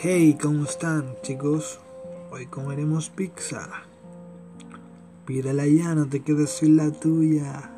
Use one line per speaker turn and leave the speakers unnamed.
Hey, ¿cómo están chicos? Hoy comeremos pizza. Pídela ya, no te quedes sin la tuya.